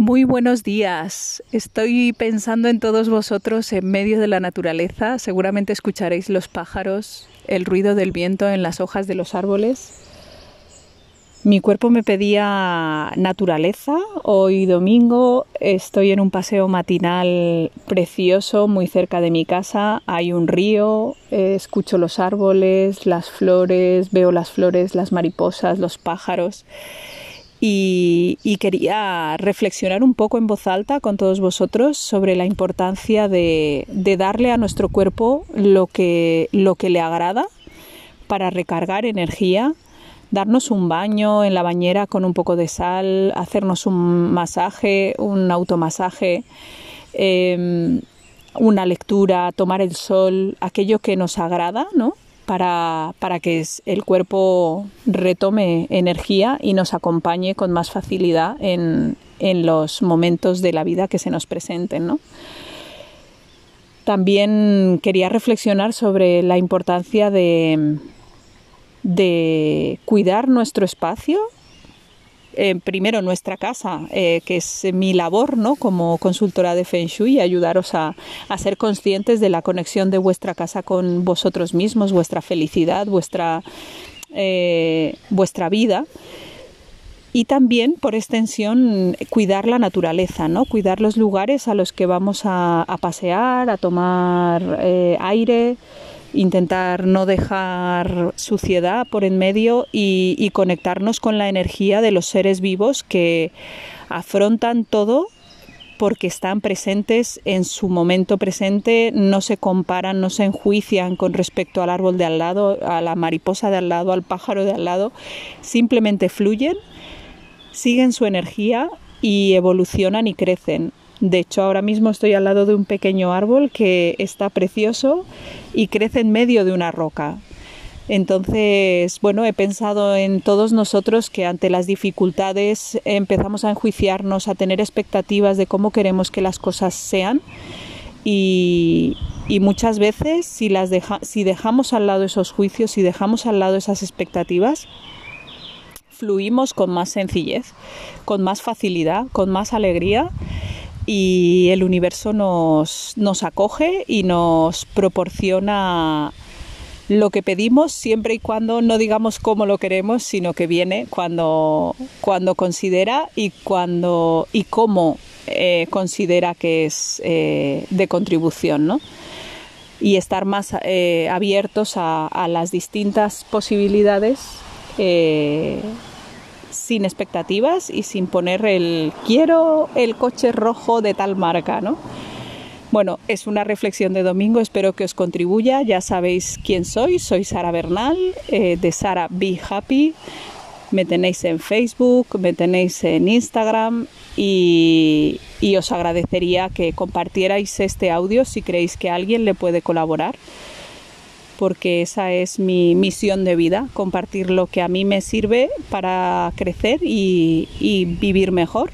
Muy buenos días. Estoy pensando en todos vosotros en medio de la naturaleza. Seguramente escucharéis los pájaros, el ruido del viento en las hojas de los árboles. Mi cuerpo me pedía naturaleza. Hoy domingo estoy en un paseo matinal precioso muy cerca de mi casa. Hay un río, escucho los árboles, las flores, veo las flores, las mariposas, los pájaros y, quería reflexionar un poco en voz alta con todos vosotros sobre la importancia de, darle a nuestro cuerpo lo que, lo que le agrada para recargar energía, darnos un baño en la bañera con un poco de sal, hacernos un masaje, un automasaje, em, una lectura, tomar el sol, aquello que nos agrada, ¿no? Para, para que el cuerpo retome energía y nos acompañe con más facilidad en, en los momentos de la vida que se nos presenten. ¿no? También quería reflexionar sobre la importancia de, de cuidar nuestro espacio eh, primero nuestra casa, eh, que es mi labor ¿no? como consultora de Feng Shui, ayudaros a, ser conscientes de la conexión de vuestra casa con vosotros mismos, vuestra felicidad, vuestra, eh, vuestra vida y también por extensión cuidar la naturaleza, ¿no? Cuidar los lugares a los que vamos a, pasear, a tomar aire, intentar no dejar suciedad por en medio y, conectarnos con la energía de los seres vivos que afrontan todo porque están presentes en su momento presente, no se comparan, no se enjuician con respecto al árbol de al lado, a la mariposa de al lado, al pájaro de al lado, simplemente fluyen, siguen su energía y evolucionan y crecen. De hecho, ahora mismo estoy al lado de un pequeño árbol que está precioso y crece en medio de una roca. Entonces, bueno, he pensado en todos nosotros que ante las dificultades empezamos a enjuiciarnos, a tener expectativas de cómo queremos que las cosas sean y, muchas veces si, si dejamos al lado esos juicios, si dejamos al lado esas expectativas, fluimos con más sencillez, con más facilidad, con más alegría y el universo nos, nos acoge y nos proporciona lo que pedimos siempre y cuando no digamos cómo lo queremos, sino que viene cuando, cuando considera y cuando y cómo eh, considera que es eh, de contribución, ¿no? Y estar más eh, abiertos a, a, las distintas posibilidades sin expectativas y sin poner el quiero el coche rojo de tal marca, ¿no? Bueno, es una reflexión de domingo, espero que os contribuya. Ya sabéis quién soy, soy Sara Bernal, eh, de Sara Be Happy. Me tenéis en Facebook, me tenéis en Instagram y, y os agradecería que compartierais este audio si creéis que alguien le puede colaborar porque esa es mi misión de vida, compartir lo que a mí me sirve para crecer y, vivir mejor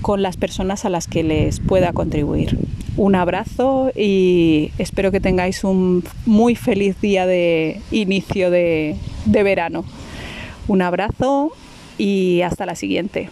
con las personas a las que les pueda contribuir. Un abrazo y espero que tengáis un muy feliz día de inicio de verano. Un abrazo y hasta la siguiente.